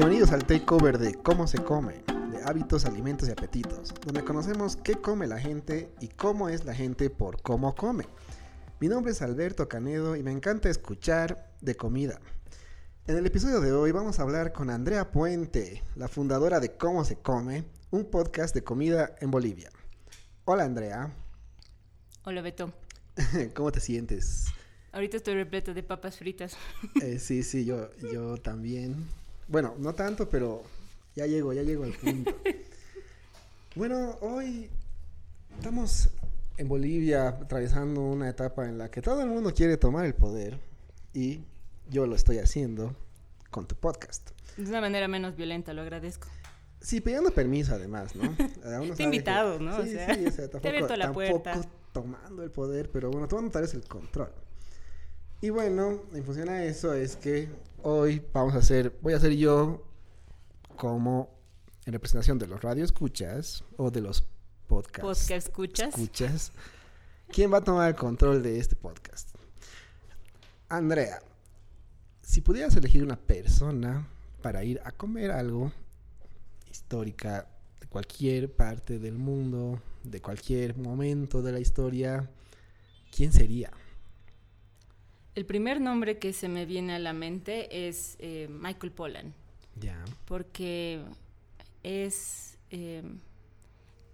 Bienvenidos al takeover de Cómo se come, de hábitos, alimentos y apetitos, donde conocemos qué come la gente y cómo es la gente por cómo come. Mi nombre es Alberto Canedo y me encanta escuchar de comida. En el episodio de hoy vamos a hablar con Andrea Puente, la fundadora de Cómo se come, un podcast de comida en Bolivia. Hola Andrea. Hola Beto. ¿Cómo te sientes? Ahorita estoy repleto de papas fritas. Eh, sí, sí, yo, yo también. Bueno, no tanto, pero ya llego, ya llego al punto. bueno, hoy estamos en Bolivia atravesando una etapa en la que todo el mundo quiere tomar el poder y yo lo estoy haciendo con tu podcast. De una manera menos violenta, lo agradezco. Sí, pidiendo permiso además, ¿no? Te invitado, ¿no? Sí, sí, o sea, tampoco, la puerta. tomando el poder, pero bueno, tomando tal vez el control. Y bueno, en función a eso es que hoy vamos a hacer, voy a hacer yo como en representación de los radioescuchas o de los podcasts. Podcast escuchas. Escuchas. ¿Quién va a tomar el control de este podcast? Andrea, si pudieras elegir una persona para ir a comer algo histórica de cualquier parte del mundo, de cualquier momento de la historia, ¿quién sería? El primer nombre que se me viene a la mente es eh, Michael Pollan. Ya. Porque es. Eh,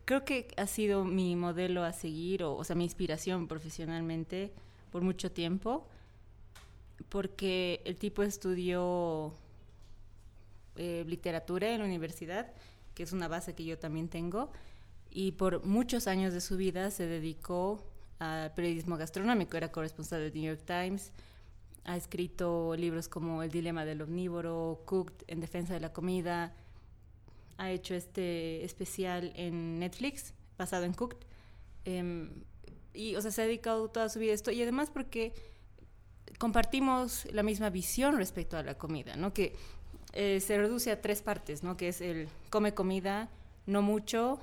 creo que ha sido mi modelo a seguir, o, o, sea, mi inspiración profesionalmente por mucho tiempo. Porque el tipo estudió eh, literatura en la universidad, que es una base que yo también tengo. Y por muchos años de su vida se dedicó al periodismo gastronómico, era corresponsal del New York Times, ha escrito libros como El dilema del omnívoro, Cooked en defensa de la comida, ha hecho este especial en Netflix basado en Cooked. Eh, y, o sea, se ha dedicado toda su vida a esto. Y además porque compartimos la misma visión respecto a la comida, ¿no? Que eh, se reduce a tres partes, ¿no? Que es el come comida, no mucho,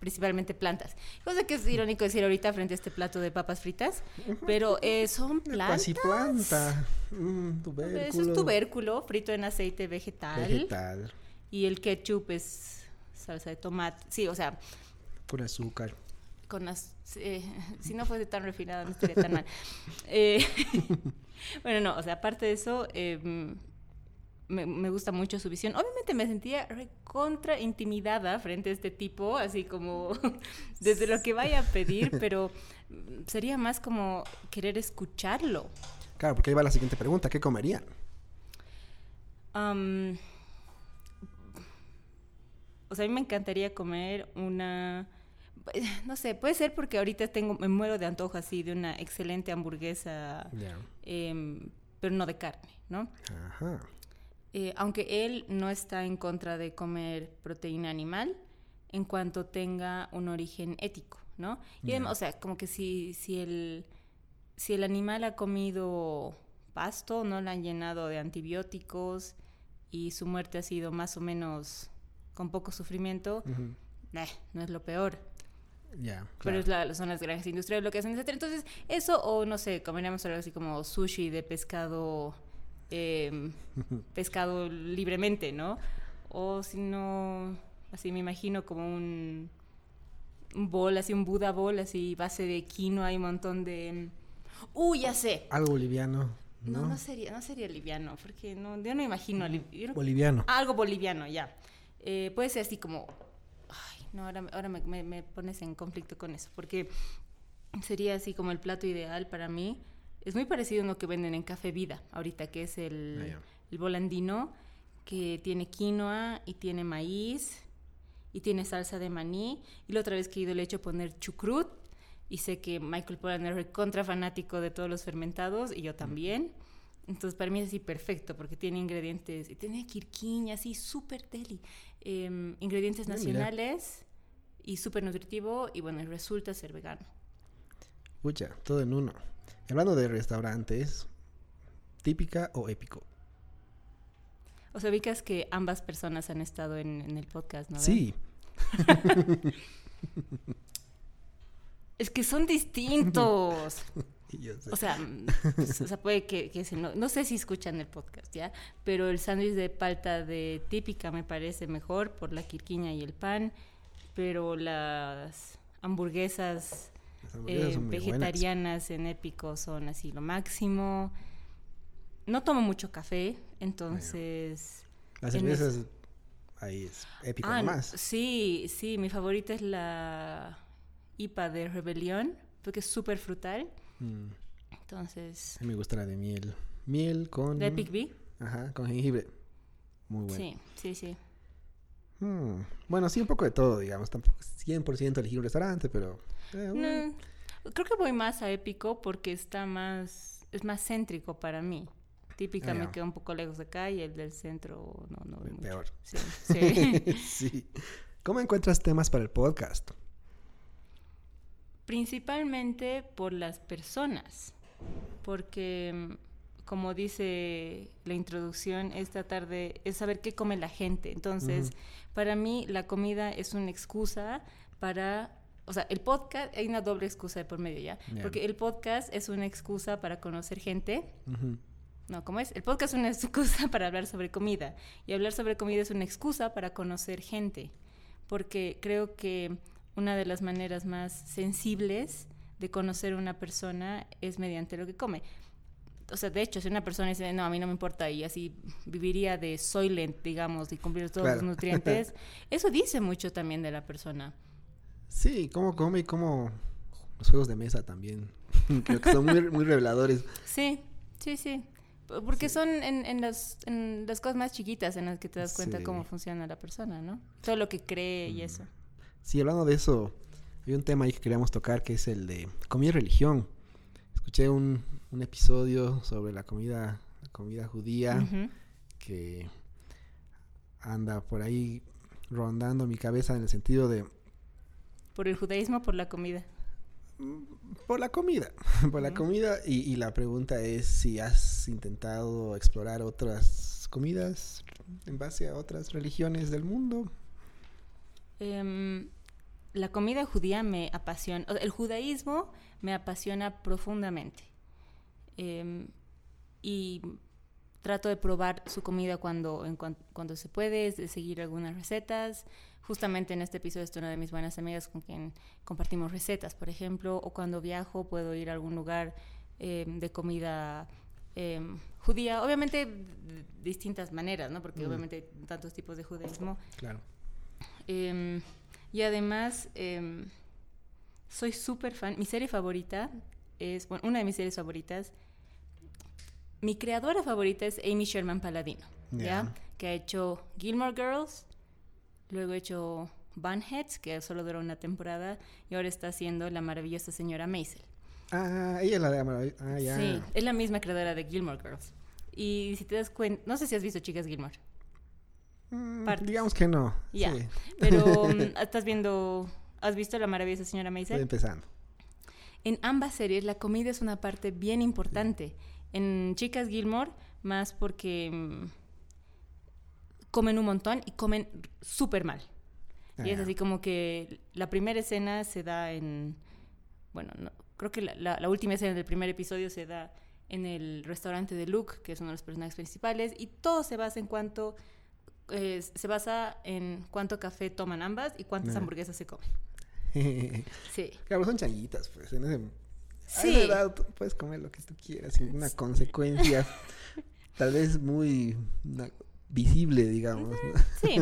principalmente plantas. Cosa que es irónico decir ahorita frente a este plato de papas fritas, pero eh, son plantas. Casi planta. Mm, tubérculo. Es un tubérculo frito en aceite vegetal. Vegetal. Y el ketchup es salsa de tomate. Sí, o sea. Con azúcar. Con eh, si no fuese tan refinado no estaría tan mal. Eh, bueno, no, o sea, aparte de eso, eh, me, gusta mucho su visión. Obviamente me sentía contra intimidada frente a este tipo, así como desde lo que vaya a pedir, pero sería más como querer escucharlo. Claro, porque ahí va la siguiente pregunta, ¿qué comerían? o sea, a mí me encantaría comer una... No sé, puede ser porque ahorita tengo, me muero de antojo así de una excelente hamburguesa, em, pero no de carne, ¿no? Ajá. Eh, aunque él no está en contra de comer proteína animal, en cuanto tenga un origen ético, ¿no? Y o sea, como que si, si, el, si el animal ha comido pasto, no lo han llenado de antibióticos y su muerte ha sido más o menos con poco sufrimiento, eh, no es lo peor. Ya. Pero es la, son las granjas industriales lo que hacen, etc. Entonces, eso o no sé, comeríamos algo así como sushi de pescado eh, pescado libremente, ¿no? O si no, así me imagino como un, un bol, así un Buda bol, así base de quinoa hay un montón de... ¡Uh, ya sé! Algo boliviano. No, no, sería, no sería liviano, porque no, yo no imagino... Boliviano. Algo boliviano, ya. Eh, puede ser así como... Ay, no, ahora, ahora me, me, pones en conflicto con eso, porque sería así como el plato ideal para mí es muy parecido a lo que venden en Café Vida ahorita, que es el, ah, el volandino, que tiene quinoa y tiene maíz y tiene salsa de maní. Y la otra vez que he ido le he hecho poner chucrut y sé que Michael Pollan es contra fanático de todos los fermentados y yo también. Entonces para mí es así perfecto porque tiene ingredientes, y tiene quirquiña, así súper deli, em, ingredientes nacionales y súper nutritivo y bueno, resulta ser vegano. Pucha, todo en uno. Hablando de restaurantes, típica o épico. O sea, ubicas que ambas personas han estado en, el podcast, ¿no? Sí. es que son distintos. O sea, mm, o sea, puede que, que no, no, sé si escuchan el podcast, ¿ya? Pero el sándwich de palta de típica me parece mejor por la quirquiña y el pan, pero las hamburguesas, eh, vegetarianas en épico son así lo máximo. No tomo mucho café, entonces... Las cervezas ahí es épico ah, más. Sí, sí, mi favorita es la IPA de Rebelión, porque es súper frutal. Mm. Entonces... A mí me gusta la de miel. Miel con... De Epic Bee. Ajá, con jengibre. Muy bueno. Sí, sí, sí. Mm. Bueno, sí, un poco de todo, digamos. Tampoco 100% elegir un restaurante, pero... Eh, creo que voy más a épico porque está más... Es más céntrico para mí. Típica me queda un poco lejos de acá y el del centro no, no Peor. Sí, sí. sí. ¿Cómo encuentras temas para el podcast? Principalmente por las personas, porque como dice la introducción, esta tarde es saber qué come la gente. Entonces, para mí la comida es una excusa para o sea, el podcast, hay una doble excusa de por medio ya. Porque el podcast es una excusa para conocer gente. No, ¿cómo es? El podcast es una excusa para hablar sobre comida. Y hablar sobre comida es una excusa para conocer gente. Porque creo que una de las maneras más sensibles de conocer a una persona es mediante lo que come. O sea, de hecho, si una persona dice, no, a mí no me importa y así viviría de soylent, digamos, y cumplir todos los nutrientes, eso dice mucho también de la persona. Sí, cómo come y cómo los juegos de mesa también. Creo que son muy, reveladores. Sí, sí, sí. Porque son en, en, las, en las cosas más chiquitas en las que te das cuenta cómo funciona la persona, ¿no? Todo lo que cree y mm. eso. Sí, hablando de eso, hay un tema ahí que queríamos tocar que es el de comida y religión. Escuché un, un episodio sobre la comida, comida judía que anda por ahí rondando mi cabeza en el sentido de... ¿Por el judaísmo o por la comida? Mm, por la comida, por la comida y, y, la pregunta es si has intentado explorar otras comidas en base a otras religiones del mundo. Em, la comida judía me apasiona, el judaísmo me apasiona profundamente. Em, y trato de probar su comida cuando, cuando se puede, de seguir algunas recetas. Justamente en este episodio estoy una de mis buenas amigas con quien compartimos recetas, por ejemplo, o cuando viajo puedo ir a algún lugar em, de comida judía, obviamente de distintas maneras, ¿no? Porque mm. obviamente hay tantos tipos de judaísmo. Claro. Em, y además, em, soy súper fan. Mi serie favorita es, bueno, una de mis series favoritas. Mi creadora favorita es Amy Sherman Paladino, ¿ya? Que ha hecho Gilmore Girls, luego ha hecho Bunheads, que solo duró una temporada, y ahora está haciendo La maravillosa señora Maisel. Ah, ella es la de Ah, ya. Sí, es la misma creadora de Gilmore Girls. Y si te das cuenta, no sé si has visto Chicas Gilmore. Mm, digamos que no. Ya. Pero mm, estás viendo, ¿has visto La maravillosa señora Maisel? Estoy empezando. En ambas series la comida es una parte bien importante. En Chicas Gilmore, más porque mm, comen un montón y comen súper mal. y es así como que la primera escena se da en, bueno, creo que la, la, última escena del primer episodio se da en el restaurante de Luke, que es uno de los personajes principales, y todo se basa en cuanto se basa en cuánto café toman ambas y cuántas hamburguesas se comen. sí. Claro, son changuitas, pues. En ese, sí. A edad puedes comer lo que tú quieras sin una consecuencia tal vez muy visible, digamos. Sí.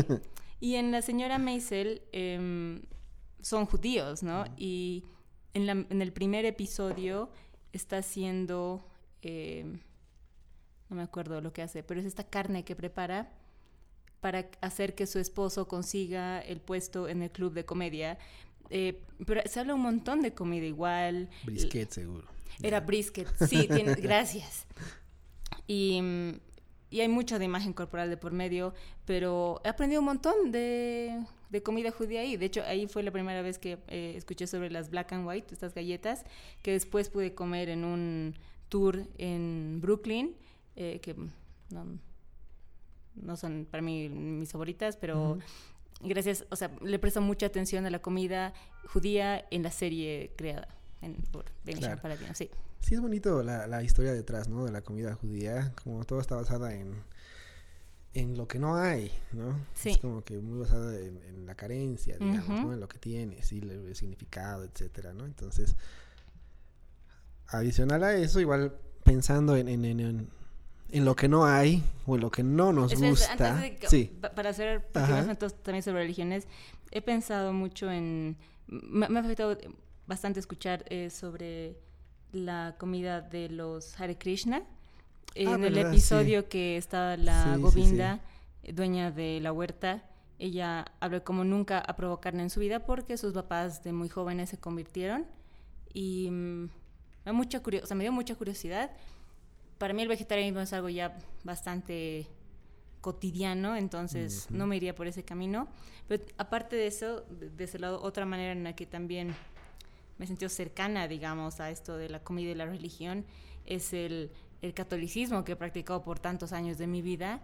Y en la señora Maisel em, son judíos, ¿no? Y en, en, el primer episodio está haciendo, em, no me acuerdo lo que hace, pero es esta carne que prepara para hacer que su esposo consiga el puesto en el club de comedia. Eh, pero se habla un montón de comida igual. Brisket, seguro. Era brisket, sí, gracias. Y, y, hay mucho de imagen corporal de por medio, pero he aprendido un montón de, de comida judía ahí. De hecho, ahí fue la primera vez que eh, escuché sobre las black and white, estas galletas, que después pude comer en un tour en Brooklyn, eh, que no, no son para mí mis favoritas, pero gracias, o sea, le presto mucha atención a la comida judía en la serie creada. en, por Ben Claro. Paladino, sí. Sí, es bonito la, la historia detrás, ¿no? De la comida judía, como todo está basada en, en lo que no hay, ¿no? Sí. Es como que muy basada en, en la carencia, digamos. ¿no? En lo que tienes y el, significado, etcétera, ¿no? Entonces, adicional a eso, igual pensando en, en, en, en- lo que no hay o en lo que no nos gusta. antes de que- Sí, pa- para hacer también sobre religiones, he pensado mucho en... Me, me ha afectado bastante escuchar eh, sobre la comida de los Hare Krishna. En el Ah, ¿verdad? episodio que estaba la Sí, Govinda, dueña de la huerta, ella habla como nunca ha probado carne en su vida porque sus papás de muy jóvenes se convirtieron. Y mm, me, mucha o sea, me dio mucha curiosidad. Para mí el vegetarianismo es algo ya bastante cotidiano, entonces no me iría por ese camino. Pero aparte de eso, de ese lado, otra manera en la que también me sentí cercana, digamos, a esto de la comida y la religión es el, el catolicismo que he practicado por tantos años de mi vida,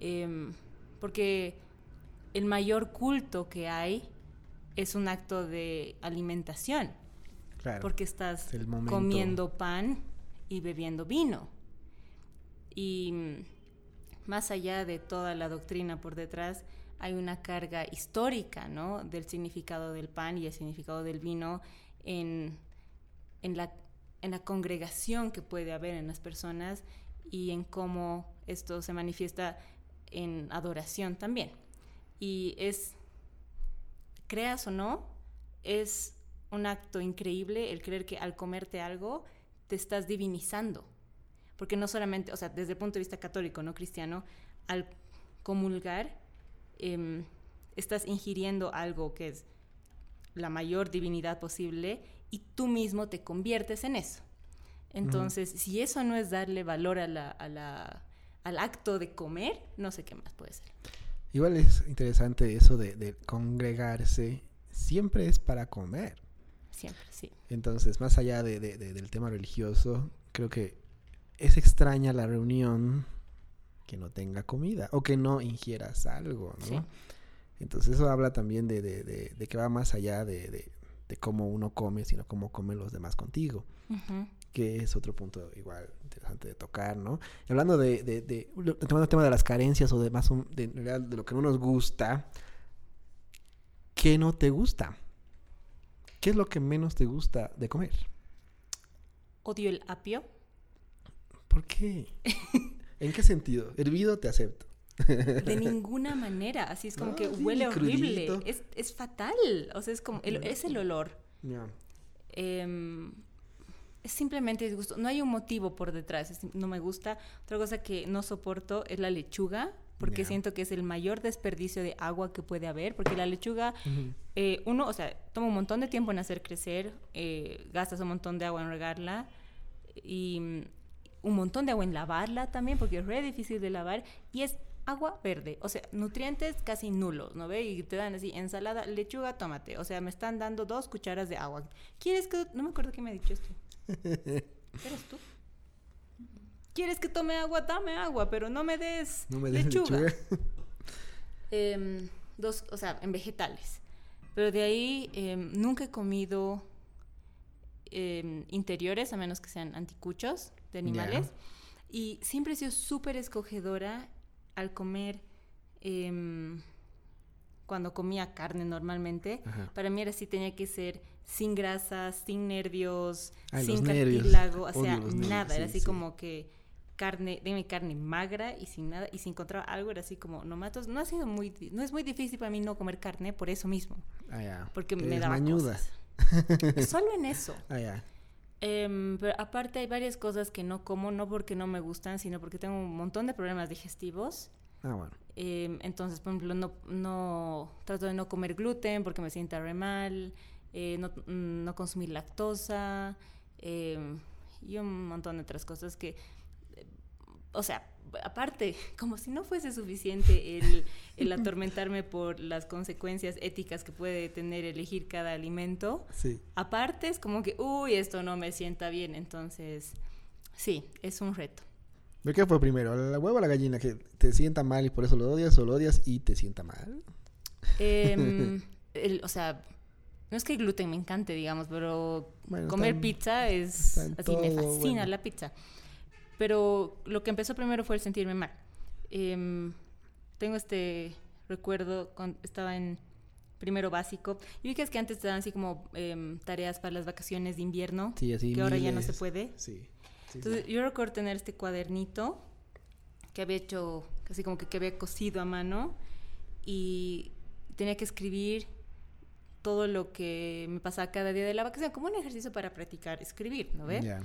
em, porque el mayor culto que hay es un acto de alimentación, claro. porque estás es comiendo pan y bebiendo vino. Y más allá de toda la doctrina por detrás, hay una carga histórica, ¿no? Del significado del pan y el significado del vino en, en, la, en la congregación que puede haber en las personas y en cómo esto se manifiesta en adoración también. Y es, creas o no, es un acto increíble el creer que al comerte algo te estás divinizando. Porque no solamente, o sea, desde el punto de vista católico, no cristiano, al comulgar em, estás ingiriendo algo que es la mayor divinidad posible y tú mismo te conviertes en eso. Entonces, si eso no es darle valor a la, a la- al acto de comer, no sé qué más puede ser. Igual es interesante eso de, de congregarse, siempre es para comer. Siempre, sí. Entonces, más allá de- de- de- del tema religioso, creo que es extraña la reunión que no tenga comida o que no ingieras algo, ¿no? Sí. Entonces eso habla también de, de- de- de que va más allá de, cómo uno come, sino cómo comen los demás contigo, que es otro punto igual interesante de tocar, ¿no? Hablando de, tomando el tema de las carencias o de más un- de, de lo que no nos gusta, ¿qué no te gusta? ¿Qué es lo que menos te gusta de comer? Odio el apio. ¿Por qué? ¿En qué sentido? Hervido te acepto. De ninguna manera. Así es como No, que sí, huele horrible. Es, es fatal. O sea, es como. el- es el olor. Ya. Em, es simplemente disgusto. No hay un motivo por detrás. es- no me gusta. Otra cosa que no soporto es la lechuga. Porque siento que es el mayor desperdicio de agua que puede haber. Porque la lechuga, eh, uno, o sea, toma un montón de tiempo en hacer crecer. eh, gastas un montón de agua en regarla. Y mm, un montón de agua en lavarla también. Porque es re difícil de lavar. Y es agua verde. O sea, nutrientes casi nulos, ¿no ve? Y te dan así, ensalada, lechuga, tómate. O sea, me están dando dos cucharas de agua. ¿Quieres que.? No me acuerdo quién me ha dicho esto. ¿Eres tú? ¿Quieres que tome agua? Dame agua, pero no me des No me des lechuga. lechuga. Em, dos, o sea, en vegetales. Pero de ahí em, nunca he comido em, interiores, a menos que sean anticuchos de animales. Y siempre he sido súper escogedora al comer, em, cuando comía carne normalmente. Ajá. Para mí era así, tenía que ser sin grasa, sin nervios, Ay, sin cartílago, o sea, nervios, nada. Era sí, así sí. como que carne, dime carne magra y sin nada. Y si encontraba algo era así como, no matos. No ha sido muy, no es muy difícil para mí no comer carne por eso mismo, Ah, ya. porque Que me daba cosas. Solo en eso. Ah, ya. Em, pero aparte hay varias cosas que no como, no porque no me gustan, sino porque tengo un montón de problemas digestivos. Ah, bueno. Em, entonces, por ejemplo, no, no trato de no comer gluten porque me sienta re mal, eh, no, no consumir lactosa em, y un montón de otras cosas que, eh, o sea, aparte, como si no fuese suficiente el, el atormentarme por las consecuencias éticas que puede tener elegir cada alimento, Sí. aparte es como que, uy, esto no me sienta bien, entonces, sí, es un reto. ¿De qué fue primero? ¿La huevo o la gallina? ¿Que te sienta mal y por eso lo odias o lo odias y te sienta mal? Em, el- o sea, no es que el gluten me encante, digamos, pero Bueno, comer en- pizza es así, me todo, fascina bueno. la pizza. Pero lo que empezó primero fue el sentirme mal. Em, tengo este recuerdo cuando estaba en primero básico. Y vi que es que antes te dan así como em, tareas para las vacaciones de invierno, Sí, así que ahora ya no se miles. puede. Sí. sí, Entonces sí. yo recuerdo tener este cuadernito que había hecho, así como que, que había cosido a mano y tenía que escribir todo lo que me pasaba cada día de la vacación, como un ejercicio para practicar escribir, ¿no ves? Ya.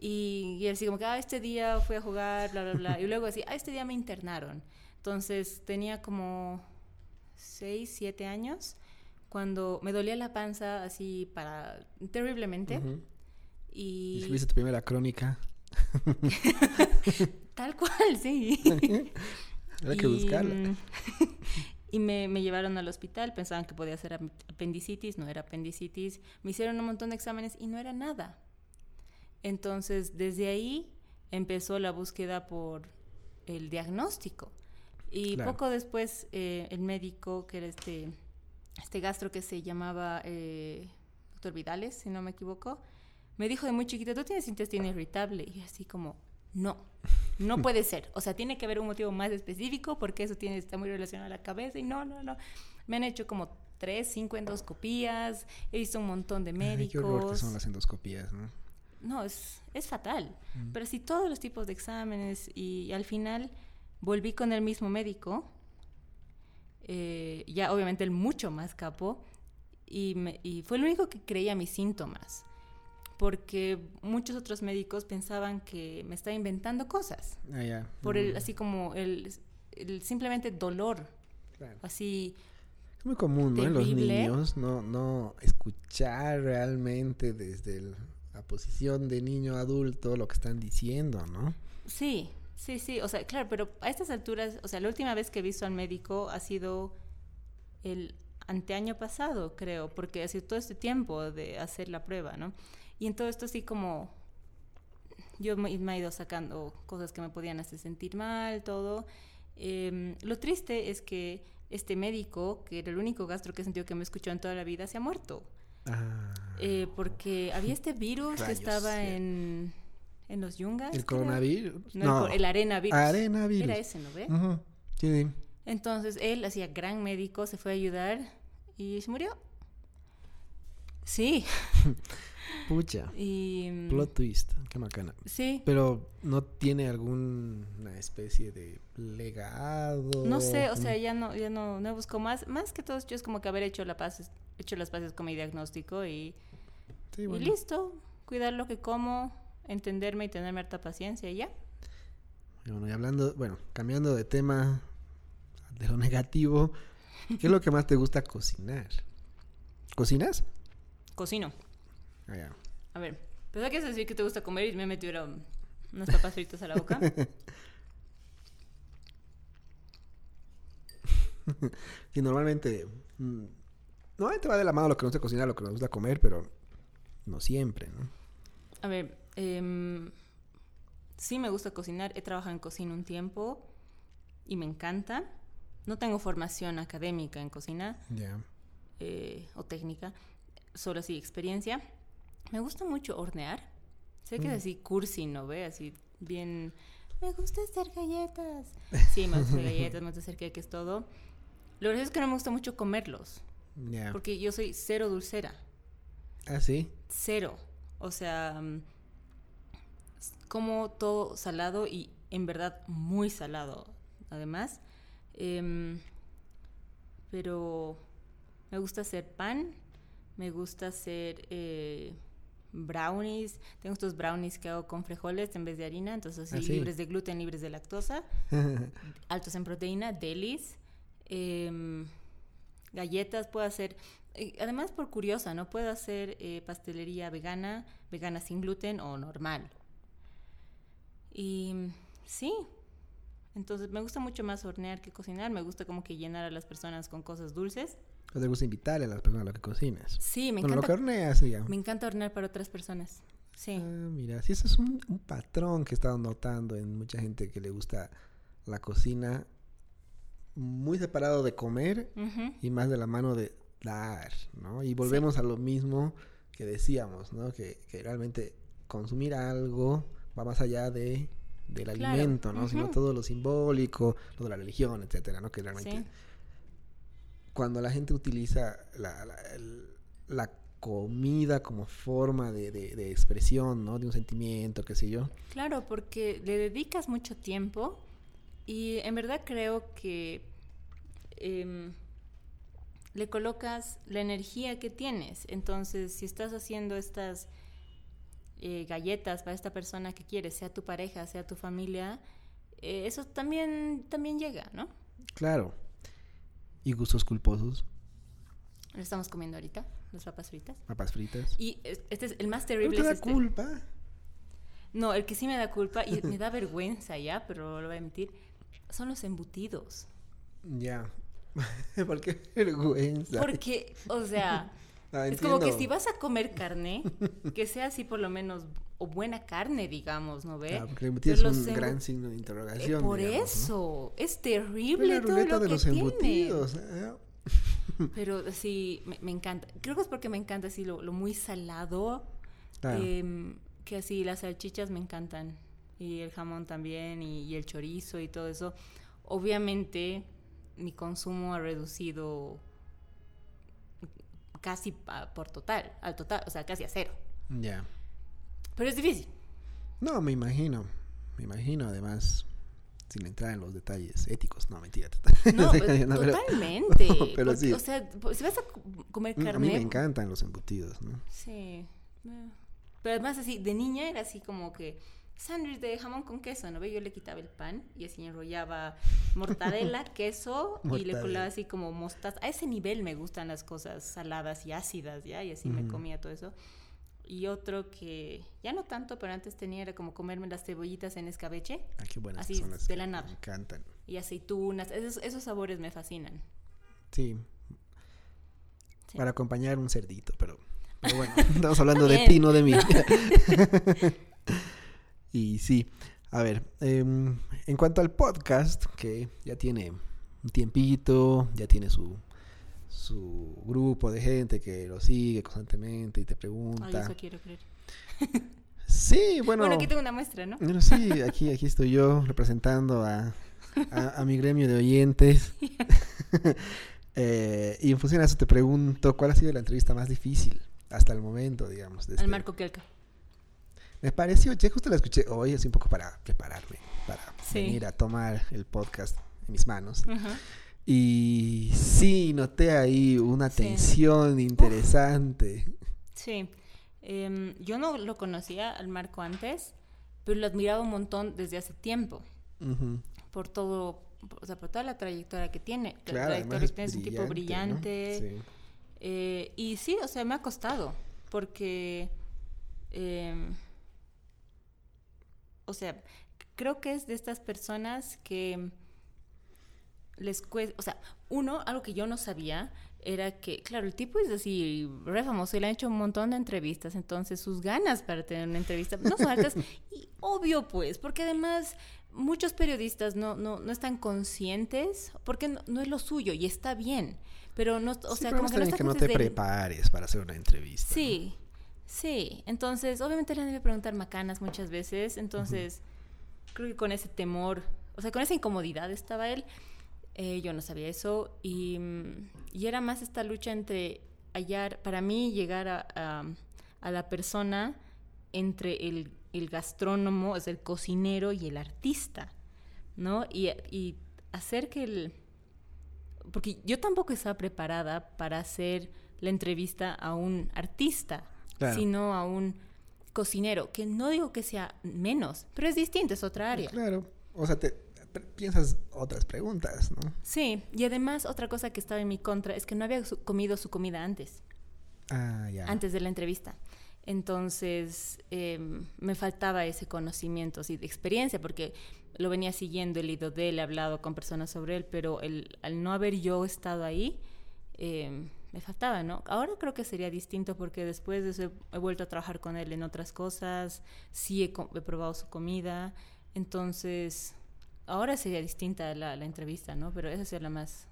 Y, y así como que, ah, este día fui a jugar, bla, bla, bla. Y luego así, ah, este día me internaron. Entonces tenía como 6, 7 años cuando me dolía la panza así para terriblemente. Ujú. Y Escribiste tu primera crónica. tal cual, sí. Habrá que buscarla. mm, y me, me llevaron al hospital, pensaban que podía ser ap- apendicitis, no era apendicitis. Me hicieron un montón de exámenes y no era nada. Entonces, desde ahí empezó la búsqueda por el diagnóstico. Y Claro. poco después, eh, el médico, que era este, este gastro que se llamaba eh, doctor Vidales, si no me equivoco, me dijo de muy chiquita, tú tienes intestino irritable. Y yo así como, no, no puede ser. O sea, tiene que haber un motivo más específico porque eso tiene, está muy relacionado a la cabeza. Y no, no, no. Me han hecho como tres, cinco endoscopías, he visto un montón de Ay, qué que médicos. son las endoscopías, ¿no? No, es, es fatal. Mm. Pero sí, todos los tipos de exámenes y, al final volví con el mismo médico, eh, ya obviamente el mucho más capo, y, me- y fue el único que creía mis síntomas, porque muchos otros médicos pensaban que me estaba inventando cosas, Ah, ya. por el, así como el, el simplemente dolor, claro. así, Es muy común, ¿no? En los niños, no, no escuchar realmente desde el- la posición de niño adulto lo que están diciendo, ¿no? Sí, sí, sí, o sea, claro, pero a estas alturas, o sea, la última vez que he visto al médico ha sido el anteaño pasado, creo, porque ha sido todo este tiempo de hacer la prueba, ¿no? Y en todo esto así como yo me, me he ido sacando cosas que me podían hacer sentir mal, todo. Em, lo triste es que este médico, que era el único gastro que he sentido que me escuchó en toda la vida, se ha muerto. Ah, Eh, porque había este virus que estaba sí. en, en los yungas. ¿El coronavirus? No, el, co- el arenavirus. Arenavirus. Era ese, ¿no ve? Ujú, Sí, sí. Entonces él hacía gran médico, se fue a ayudar y se murió. Sí. Pucha. Y. mm, Plot twist. Qué macana. Sí. Pero no tiene alguna especie de legado. No sé, o sea, ya no, ya no, no busco más. Más que todo, yo es como que haber hecho la paz, hecho las paces con mi diagnóstico y, Sí, y bueno. listo. Cuidar lo que como, entenderme y tenerme harta paciencia y ya. Bueno, y hablando, bueno, cambiando de tema de lo negativo, ¿qué es lo que más te gusta cocinar? ¿Cocinas? Cocino. Ah. A ver, pensaba que a decir que te gusta comer y me metieron unas papas fritas a la boca. Sí, normalmente. mm, Normalmente va de la mano lo que nos gusta cocinar, lo que nos gusta comer, pero no siempre, ¿no? A ver, em, sí me gusta cocinar. He trabajado en cocina un tiempo y me encanta. No tengo formación académica en cocina Ya. eh, o técnica, solo así experiencia. Me gusta mucho hornear. Sé que es Mm. así cursi, ¿no ve? Así bien... Me gusta hacer galletas. Sí, me gusta hacer galletas, me gusta hacer queques, todo. Lo gracioso es que no me gusta mucho comerlos, Ya. porque yo soy cero dulcera. Ah, sí. Cero. O sea, como todo salado y en verdad muy salado, además. Em, pero me gusta hacer pan, me gusta hacer eh, brownies. Tengo estos brownies que hago con frijoles en vez de harina, entonces así, Ah, sí. libres de gluten, libres de lactosa, altos en proteína, delis. em, galletas puedo hacer eh, además por curiosa no puedo hacer eh, pastelería vegana vegana sin gluten o normal y mm, sí entonces me gusta mucho más hornear que cocinar me gusta como que llenar a las personas con cosas dulces ¿O te gusta invitarle a las personas a lo que cocinas? sí me bueno, lo que encanta horneas, digamos. me encanta hornear para otras personas sí Ah, mira, sí, ese es un, un patrón que he estado notando en mucha gente que le gusta la cocina muy separado de comer y más de la mano de dar, ¿no? Y volvemos a lo mismo que decíamos, ¿no? Que, que, realmente consumir algo va más allá de del alimento, ¿no? Sino todo lo simbólico, lo de la religión, etcétera, ¿no? Que realmente cuando la gente utiliza la, la, comida como forma de, de, expresión, ¿no? De un sentimiento, qué sé yo. Claro, porque le dedicas mucho tiempo y en verdad creo que em, le colocas la energía que tienes. Entonces, si estás haciendo estas eh, galletas para esta persona que quieres, sea tu pareja, sea tu familia, eh, eso también, también llega, ¿no? Claro. ¿Y gustos culposos? Lo estamos comiendo ahorita, las papas fritas. Papas fritas. Y este es el más terrible. ¿No te da este. culpa? No, el que sí me da culpa y me da vergüenza ya, pero lo voy a admitir, son los embutidos. Ya. ¿Por qué vergüenza? Porque, o sea, Ah, es como que si vas a comer carne, que sea así por lo menos, o buena carne, digamos, ¿no ve? Ah, porque tienes un gran signo de interrogación. Eh, por eso, es terrible todo lo de que los embutidos. ¿eh? Pero sí, me, encanta. Creo que es porque me encanta así lo, muy salado, em, que así las salchichas me encantan, y el jamón también, y el chorizo y todo eso. Obviamente, mi consumo ha reducido casi por total, al total, o sea, casi a cero. Ya. Pero es difícil. No, me imagino, me imagino además, sin entrar en los detalles éticos, no, mentira. No, totalmente. pero sí. O sea, si vas a comer carne... A mí me encantan los embutidos, ¿no? Sí. Pero además así, de niña era así como que sándwich de jamón con queso, ¿no ve? Yo le quitaba el pan y así enrollaba mortadela, queso y le colaba así como mostaza. A ese nivel me gustan las cosas saladas y ácidas, ¿ya? Y así me comía todo eso. Y otro que ya no tanto, pero antes tenía era como comerme las cebollitas en escabeche. Ah, qué buenas así de la nada. Me encantan. Y aceitunas, esos, esos sabores me fascinan. Sí. Para acompañar un cerdito, pero, pero bueno, estamos hablando de ti, no de mí. Y sí, a ver, em, en cuanto al podcast, que ya tiene un tiempito, ya tiene su, su grupo de gente que lo sigue constantemente y te pregunta. Ay, eso quiero creer. Sí, bueno. Bueno, aquí tengo una muestra, ¿no? Bueno, sí, aquí, aquí estoy yo representando a, a, mi gremio de oyentes. eh, y en función a eso te pregunto, ¿cuál ha sido la entrevista más difícil hasta el momento, digamos? Al este Marco Kelka. Me pareció, ya justo la escuché hoy, así un poco para prepararme, para venir a tomar el podcast en mis manos. Y sí, noté ahí una tensión interesante. Sí, em, yo no lo conocía al Marco antes, pero lo admiraba un montón desde hace tiempo. Por todo, o sea, por toda la trayectoria que tiene. Claro, la trayectoria que tiene, es un tipo brillante. Eh, y sí, o sea, me ha costado, porque... Eh, o sea, creo que es de estas personas que les cuesta, o sea, uno, algo que yo no sabía era que, claro, el tipo es así, re famoso, y le han hecho un montón de entrevistas, entonces sus ganas para tener una entrevista no son altas, y obvio pues, porque además muchos periodistas no, no, no están conscientes, porque no, es lo suyo, y está bien, pero no, o sea, como que no, que no te prepares para hacer una entrevista. Sí, Sí, entonces obviamente le debe preguntar macanas muchas veces, entonces creo que con ese temor, o sea, con esa incomodidad estaba él, eh, yo no sabía eso y, y, era más esta lucha entre hallar, para mí llegar a, a, la persona entre el, el, gastrónomo, es el cocinero y el artista, ¿no? Y, y hacer que el... Porque yo tampoco estaba preparada para hacer la entrevista a un artista sino a un cocinero, que no digo que sea menos, pero es distinto, es otra área. Claro, o sea, te piensas otras preguntas, ¿no? Sí, y además otra cosa que estaba en mi contra es que no había comido su comida antes. Ah, ya. Antes de la entrevista. Entonces, em, me faltaba ese conocimiento, sí, de experiencia, porque lo venía siguiendo, he leído de él, he hablado con personas sobre él, pero el, al no haber yo estado ahí, eh, me faltaba, ¿no? Ahora creo que sería distinto porque después de eso he, vuelto a trabajar con él en otras cosas, sí he, probado su comida, entonces ahora sería distinta la, la, entrevista, ¿no? Pero esa sería la más...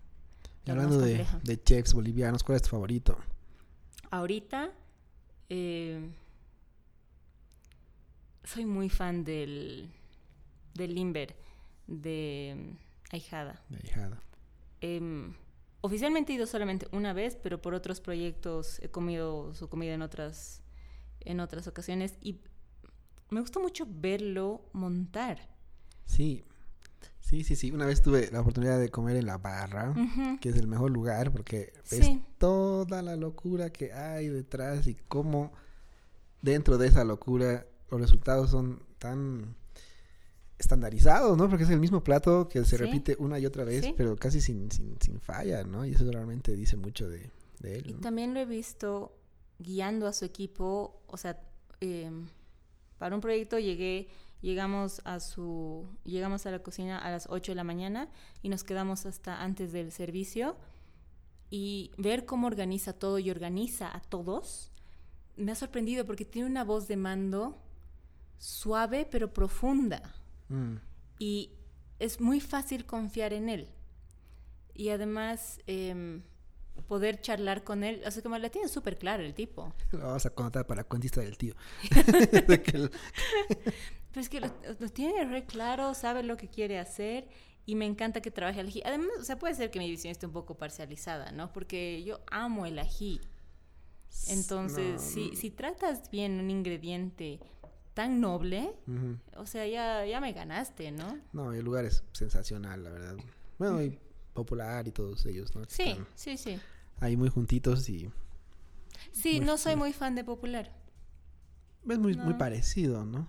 Y hablando de, de, chefs bolivianos, ¿cuál es tu favorito? Ahorita eh, soy muy fan del, del Limber de Ahijada. De Ahijada. Em, oficialmente he ido solamente una vez, pero por otros proyectos he comido su comida en otras, en otras ocasiones y me gusta mucho verlo montar. Sí, sí, sí, sí. Una vez tuve la oportunidad de comer en la barra, que es el mejor lugar porque ves toda la locura que hay detrás y cómo dentro de esa locura los resultados son tan estandarizados, ¿no? Porque es el mismo plato que se repite una y otra vez, pero casi sin, sin, sin, falla, ¿no? Y eso realmente dice mucho de, él. Y también lo he visto guiando a su equipo, o sea, em, para un proyecto llegué, llegamos a su, llegamos a la cocina a las 8 de la mañana y nos quedamos hasta antes del servicio y ver cómo organiza todo y organiza a todos me ha sorprendido porque tiene una voz de mando suave pero profunda. Mm. Y es muy fácil confiar en él. Y además, em, poder charlar con él, o sea, como la tiene súper clara el tipo. Lo vamos a contar para cuentista del tío. Pero es que lo, tiene re claro, sabe lo que quiere hacer y me encanta que trabaje el ají. Además, o sea, puede ser que mi visión esté un poco parcializada, ¿no? Porque yo amo el ají. Entonces, si, si tratas bien un ingrediente tan noble, o sea, ya, ya me ganaste, ¿no? No, el lugar es sensacional, la verdad. Bueno, y popular y todos ellos, ¿no? Sí, sí, sí. Ahí muy juntitos y... Sí, no soy muy fan de popular. Es muy, muy parecido, ¿no?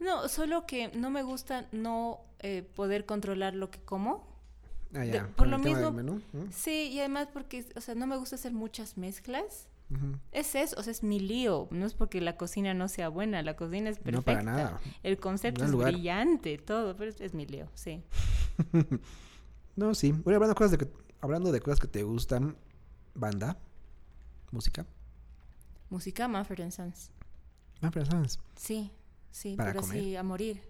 No, solo que no me gusta no eh, poder controlar lo que como. Ah, ya. por lo mismo. Menú, Sí, y además porque, o sea, no me gusta hacer muchas mezclas. Es eso, o sea, es mi lío. No es porque la cocina no sea buena, la cocina es perfecta. No para nada. El concepto es brillante, todo, pero es, mi lío, sí. no, sí. Bueno, hablando de, cosas de, hablando de cosas que te gustan, banda, música. Música, Manfred Sons. Manfred Sons. Sí, sí, pero sí, a morir.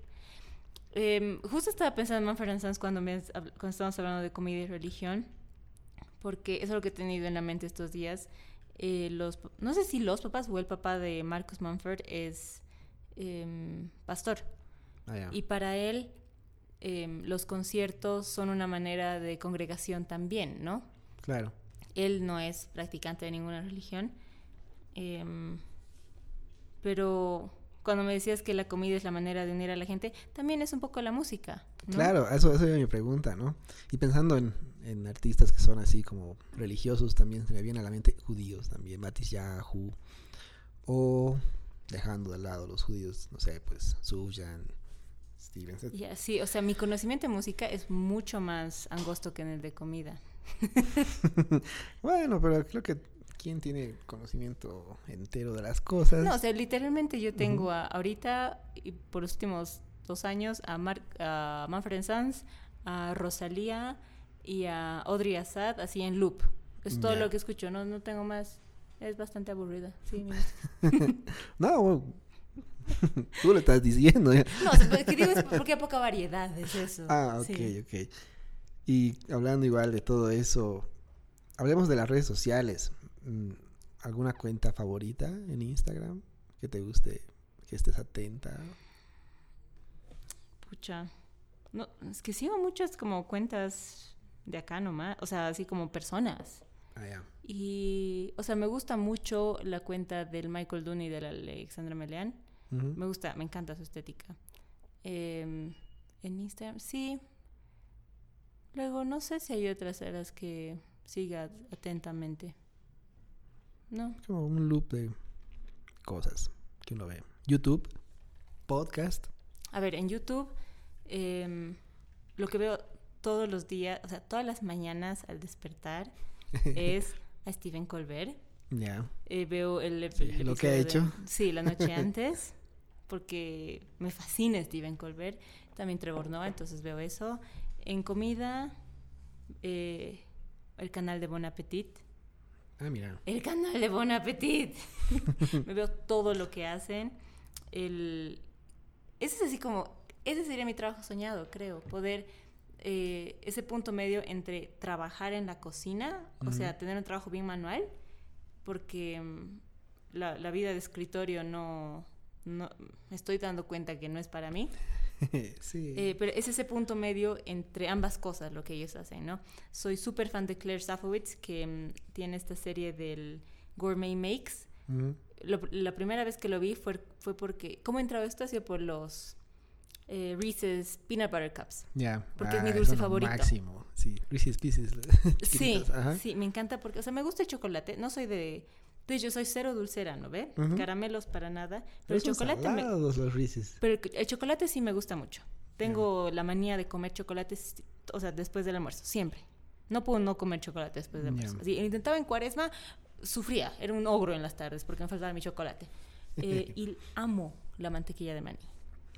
Em, justo estaba pensando en Manfred Sons cuando, cuando estábamos hablando de comida y religión, porque eso es lo que he tenido en la mente estos días eh, los, no sé si los papás o el papá de Marcus Mumford es em, pastor. Ah, y para él em, los conciertos son una manera de congregación también, ¿no? Claro. Él no es practicante de ninguna religión. Em, pero cuando me decías que la comida es la manera de unir a la gente, también es un poco la música. Claro, eso, eso es mi pregunta, ¿no? Y pensando en, en, artistas que son así como religiosos, también se me viene a la mente judíos también, Matis Yahu, o dejando de lado los judíos, no sé, pues Sufjan, Stevens. Ya, sí, o sea, mi conocimiento de música es mucho más angosto que en el de comida. bueno, pero creo que ¿quién tiene conocimiento entero de las cosas? No, o sea, literalmente yo tengo ahorita, y por los últimos dos años, a, a Manfred Sanz, a Rosalía y a Audrey Assad, así en loop. Es todo lo que escucho, no, no tengo más. Es bastante aburrida, sí. no, tú lo estás diciendo. no, o digo es porque hay poca variedad, es eso. Ah, ok, ok. Y hablando igual de todo eso, hablemos de las redes sociales. Mm, alguna cuenta favorita en Instagram que te guste, que estés atenta? No, es que sigo muchas como cuentas de acá nomás, o sea, así como personas. Ah, ya. Y, o sea, me gusta mucho la cuenta del Michael Dunn y de la Alexandra Meleán. Me gusta, me encanta su estética. Em, en Instagram, sí. Luego, no sé si hay otras a las que siga atentamente. No. Como un loop de cosas que uno ve. YouTube, podcast. A ver, en YouTube, em, lo que veo todos los días, o sea, todas las mañanas al despertar, es a Steven Colbert. Ya. Eh, veo el, lo que ha hecho. sí, la noche antes, porque me fascina Steven Colbert. También Trevor Noah, entonces veo eso. En comida, eh, el canal de Bon Appetit. Ah, mira. El canal de Bon Appetit. Me veo todo lo que hacen. El... Ese es así como... Ese sería mi trabajo soñado, creo. Poder eh, ese punto medio entre trabajar en la cocina, o sea, tener un trabajo bien manual, porque mm, la, la vida de escritorio no, no, me estoy dando cuenta que no es para mí. sí. Eh, pero es ese punto medio entre ambas cosas lo que ellos hacen, ¿no? Soy súper fan de Claire Safowitz, que mm, tiene esta serie del Gourmet Makes. Lo- la primera vez que lo vi fue, fue porque... ¿Cómo entró esto? Ha sido por los eh, Reese's Peanut Butter Cups. Ya. Porque es mi Ah, dulce favorito. Máximo. Sí. Reese's Pieces. Sí, ajá. sí, me encanta porque... O sea, me gusta el chocolate. No soy de... De hecho, soy cero dulcera, ¿no ve? Ujú. Caramelos para nada. Pero, el chocolate me, salados los Reese's. Pero el- chocolate sí me gusta mucho. Tengo la manía de comer chocolate, o sea, después del almuerzo, siempre. No puedo no comer chocolate después del almuerzo. Así, intentaba en cuaresma, sufría, era un ogro en las tardes porque me faltaba mi chocolate. Eh, y amo la mantequilla de maní.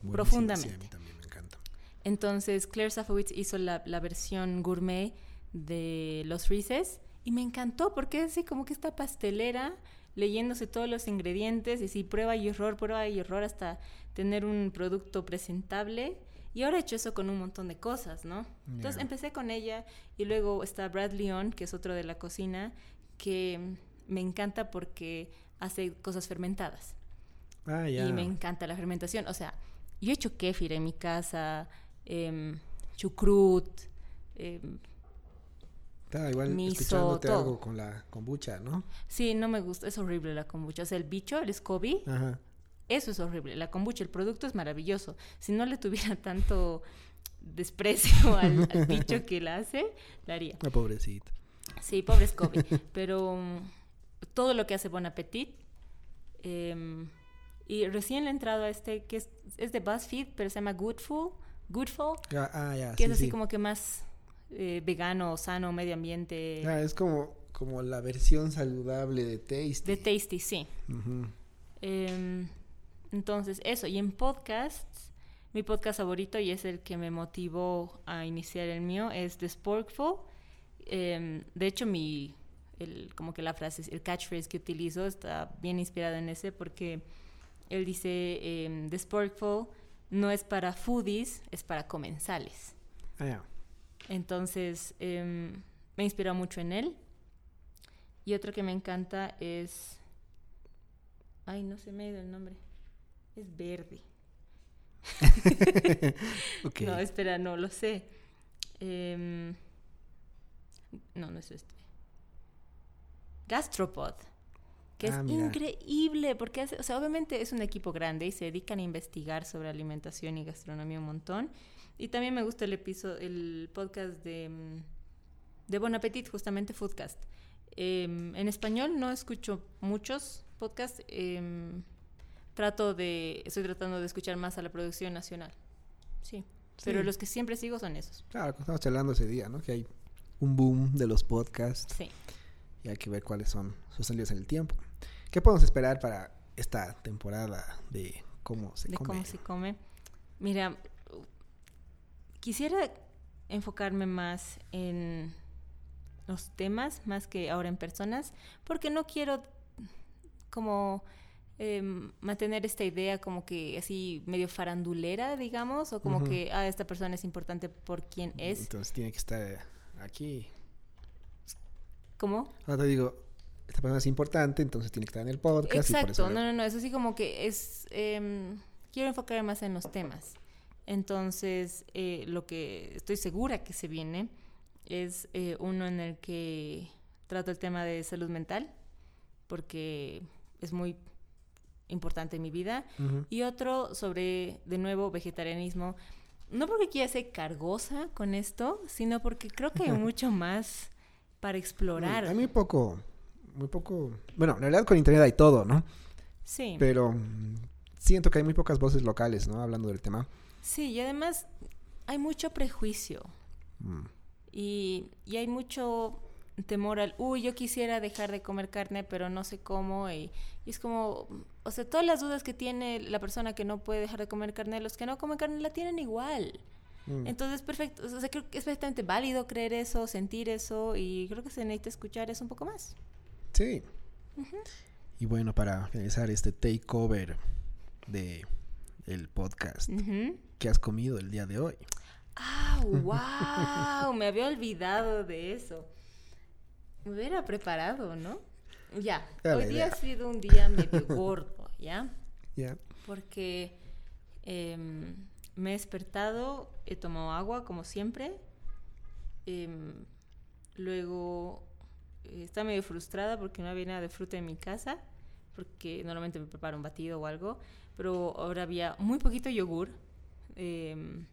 Buenísimo, profundamente. Sí, a mí también me encanta. Entonces, Claire Safowitz hizo la, la versión gourmet de los Reese's y me encantó porque es así como que esta pastelera leyéndose todos los ingredientes y sí, prueba y error, prueba y error hasta tener un producto presentable. Y ahora he hecho eso con un montón de cosas, ¿no? Entonces Ya. empecé con ella y luego está Brad Leon, que es otro de la cocina, que me encanta porque hace cosas fermentadas Ah, ya. y me encanta la fermentación. O sea, yo he hecho kéfir en mi casa, em, chucrut, Estaba igual miso, escuchándote todo. algo con la kombucha, ¿no? sí, no me gusta, es horrible la kombucha. O sea, el bicho, el SCOBY, Ajá. eso es horrible. La kombucha, el producto es maravilloso. Si no le tuviera tanto desprecio al, al bicho que la hace, la haría. La pobrecita. Sí, pobre SCOBY. Pero mm, todo lo que hace Bon Appetit. em, y recién le he entrado a este que es, es de BuzzFeed, pero se llama Goodful. Goodful. Ah, ah, que sí, es así sí. como que más eh, vegano, sano, medio ambiente. Ah, es como, como la versión saludable de Tasty. De Tasty, sí. Em, entonces, eso. Y en podcasts, mi podcast favorito y es el que me motivó a iniciar el mío es The Sporkful. Em, de hecho, mi, el, como que la frase, el catchphrase que utilizo está bien inspirado en ese porque él dice, em, The Sporkful no es para foodies, es para comensales. Ah. Entonces, em, me inspiró mucho en él. Y otro que me encanta es... Ay, no se me ha ido el nombre. Es verde. Ok. No, espera, no lo sé. Em, no, no es este. Gastropod. Que Ah, es mira. increíble, porque hace- o sea, obviamente es un equipo grande y se dedican a investigar sobre alimentación y gastronomía un montón. Y también me gusta el episodio, el podcast de, mm, de Bon Appetit, justamente Foodcast. Em, en español no escucho muchos podcasts. em, trato de, estoy tratando de escuchar más a la producción nacional. Sí. Pero los que siempre sigo son esos. Claro, como estábamos charlando ese día, ¿no? Que hay un boom de los podcasts Sí. y hay que ver cuáles son sus salidas en el tiempo. ¿Qué podemos esperar para esta temporada de cómo se de come? cómo se come. Mira, quisiera enfocarme más en los temas, más que ahora en personas, porque no quiero como em, mantener esta idea como que así medio farandulera, digamos, o como que, ah, esta persona es importante por quién es. Entonces tiene que estar aquí. ¿Cómo? Ahora te digo, esta persona es importante, entonces tiene que estar en el podcast. y por eso Exacto, no, no, no, es así como que es, em, quiero enfocar más en los temas. Entonces, eh, lo que estoy segura que se viene es eh, uno en el que trato el tema de salud mental, porque es muy importante en mi vida, y otro sobre, de nuevo, vegetarianismo. No porque quiera ser cargosa con esto, sino porque creo que hay mucho más para explorar. A mí poco, muy poco. Bueno, en realidad con internet hay todo, ¿no? Sí. Pero mm, siento que hay muy pocas voces locales, ¿no? Hablando del tema. Sí, y además hay mucho prejuicio Mm. y, y hay mucho temor al, uy, yo quisiera dejar de comer carne, pero no sé cómo. Y, y es como, o sea, todas las dudas que tiene la persona que no puede dejar de comer carne, los que no comen carne la tienen igual. Mm. Entonces, perfecto, o sea, creo que es perfectamente válido creer eso, sentir eso y creo que se necesita escuchar eso un poco más. Sí. Y bueno, para finalizar este takeover de el podcast, Ujú. ¿qué has comido el día de hoy? ¡Ah, wow! Me había olvidado de eso. Me hubiera preparado, ¿no? Ya, hoy día ha sido un día medio gordo, ¿ya? Ya. Porque em, me he despertado, he tomado agua como siempre. em, luego estaba medio frustrada porque no había nada de fruta en mi casa, porque normalmente me preparo un batido o algo, pero ahora había muy poquito yogur em,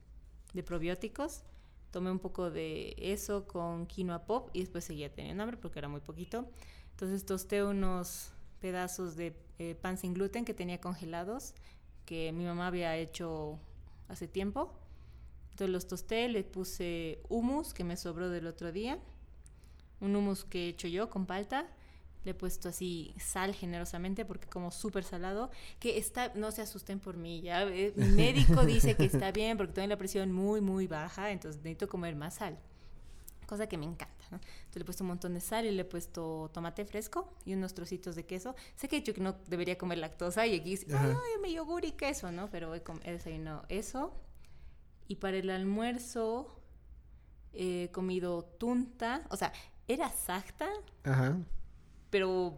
de probióticos. Tomé un poco de eso con quinoa pop y después seguía teniendo hambre porque era muy poquito. Entonces tosté unos pedazos de eh, pan sin gluten que tenía congelados, que mi mamá había hecho hace tiempo. Entonces los tosté, le puse hummus que me sobró del otro día, un hummus que he hecho yo con palta. Le he puesto así sal generosamente porque como súper salado, que está, no se asusten por mí, ya, eh, mi médico dice que está bien porque tengo la presión muy, muy baja, entonces necesito comer más sal cosa que me encanta. ¿no? Entonces le he puesto un montón de sal y le he puesto tomate fresco y unos trocitos de queso. Sé que he dicho que no debería comer lactosa y aquí dice, Ajá. ay, me yogur y queso, ¿no? Pero he, he desayunado eso. Y para el almuerzo he comido tunta, o sea, era sacta, Ajá. pero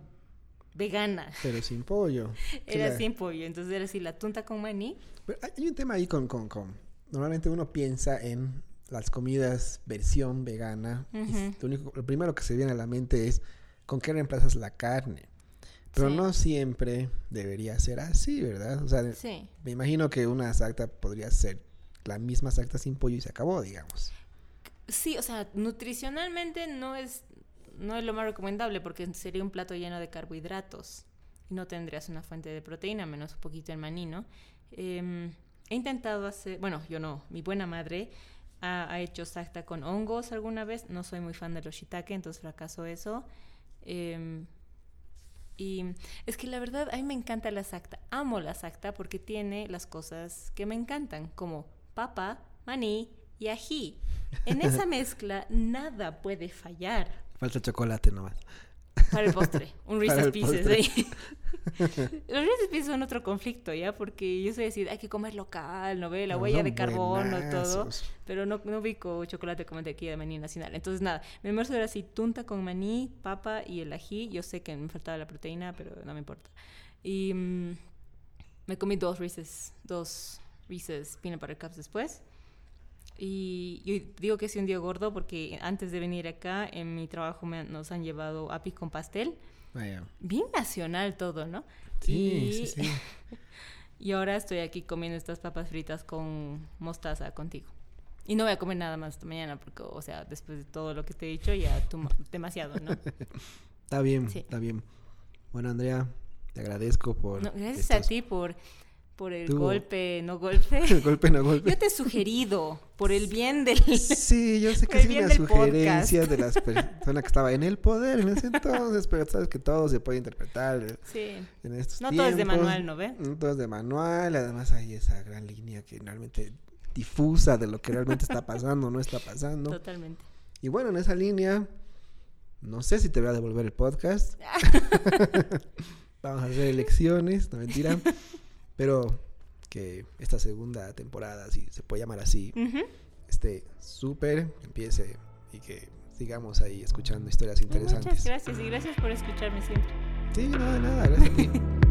vegana. Pero sin pollo. Era la- sin pollo, entonces era así la tunta con maní. Pero hay- un tema ahí con, con, con- Normalmente uno piensa en las comidas versión vegana. lo, único, lo primero que se viene a la mente es con qué reemplazas la carne. Pero Sí. no siempre debería ser así, ¿verdad? O sea, Sí. me imagino que una sacta podría ser la misma sacta sin pollo y se acabó, digamos. Sí, o sea, nutricionalmente no es, no es lo más recomendable porque sería un plato lleno de carbohidratos y no tendrías una fuente de proteína, menos un poquito el maní, ¿no? Em, he intentado hacer, bueno, yo no, mi buena madre ha, hecho sacta con hongos alguna vez, no soy muy fan de los shiitake, entonces fracasó eso. Em, y es que la verdad, a mí me encanta la sacta. Amo la sacta porque tiene las cosas que me encantan, como papa, maní y ají. En esa mezcla nada puede fallar. Falta chocolate nomás. Para el postre, un Reese's Pieces. ahí. Los Reese's Pieces son otro conflicto, ¿ya? Porque yo soy decir, hay que comer local, ¿no ve? La No, huella son de carbono, todo. Pero no, no ubico chocolate con mantequilla de maní nacional. Entonces, nada, mi almuerzo era así, tunta con maní, papa y el ají. Yo sé que me faltaba la proteína, pero no me importa. Y mm, me comí dos Reese's, dos Reese's Peanut Butter Cups después. Y yo digo que es un día gordo porque antes de venir acá, en mi trabajo me nos han llevado apis con pastel. Vaya. Bien nacional todo, ¿no? Sí, y, sí, sí. y ahora estoy aquí comiendo estas papas fritas con mostaza contigo. Y no voy a comer nada más esta mañana porque, o sea, después de todo lo que te he dicho, ya demasiado, ¿no? Está bien, Sí. está bien. Bueno, Andrea, te agradezco por. No, gracias a ti por, por el Tú- golpe, no golpe. golpe, no golpe. Yo te he sugerido, por el bien del... Sí, yo sé que el del sugerencias podcast. de las personas que estaban en el poder en ese entonces, pero sabes que todo se puede interpretar Sí. en estos No todo es de tiempos. manual, ¿no ve? No todo es de manual, además hay esa gran línea que realmente difusa de lo que realmente está pasando o no está pasando. Totalmente. Y bueno, en esa línea, no sé si te voy a devolver el podcast. Vamos a hacer elecciones, no mentira. Pero que esta segunda temporada, si se puede llamar así, Ujú. esté súper, empiece y que sigamos ahí escuchando historias interesantes. Muchas gracias y gracias por escucharme siempre. Sí, no, de nada, gracias a ti.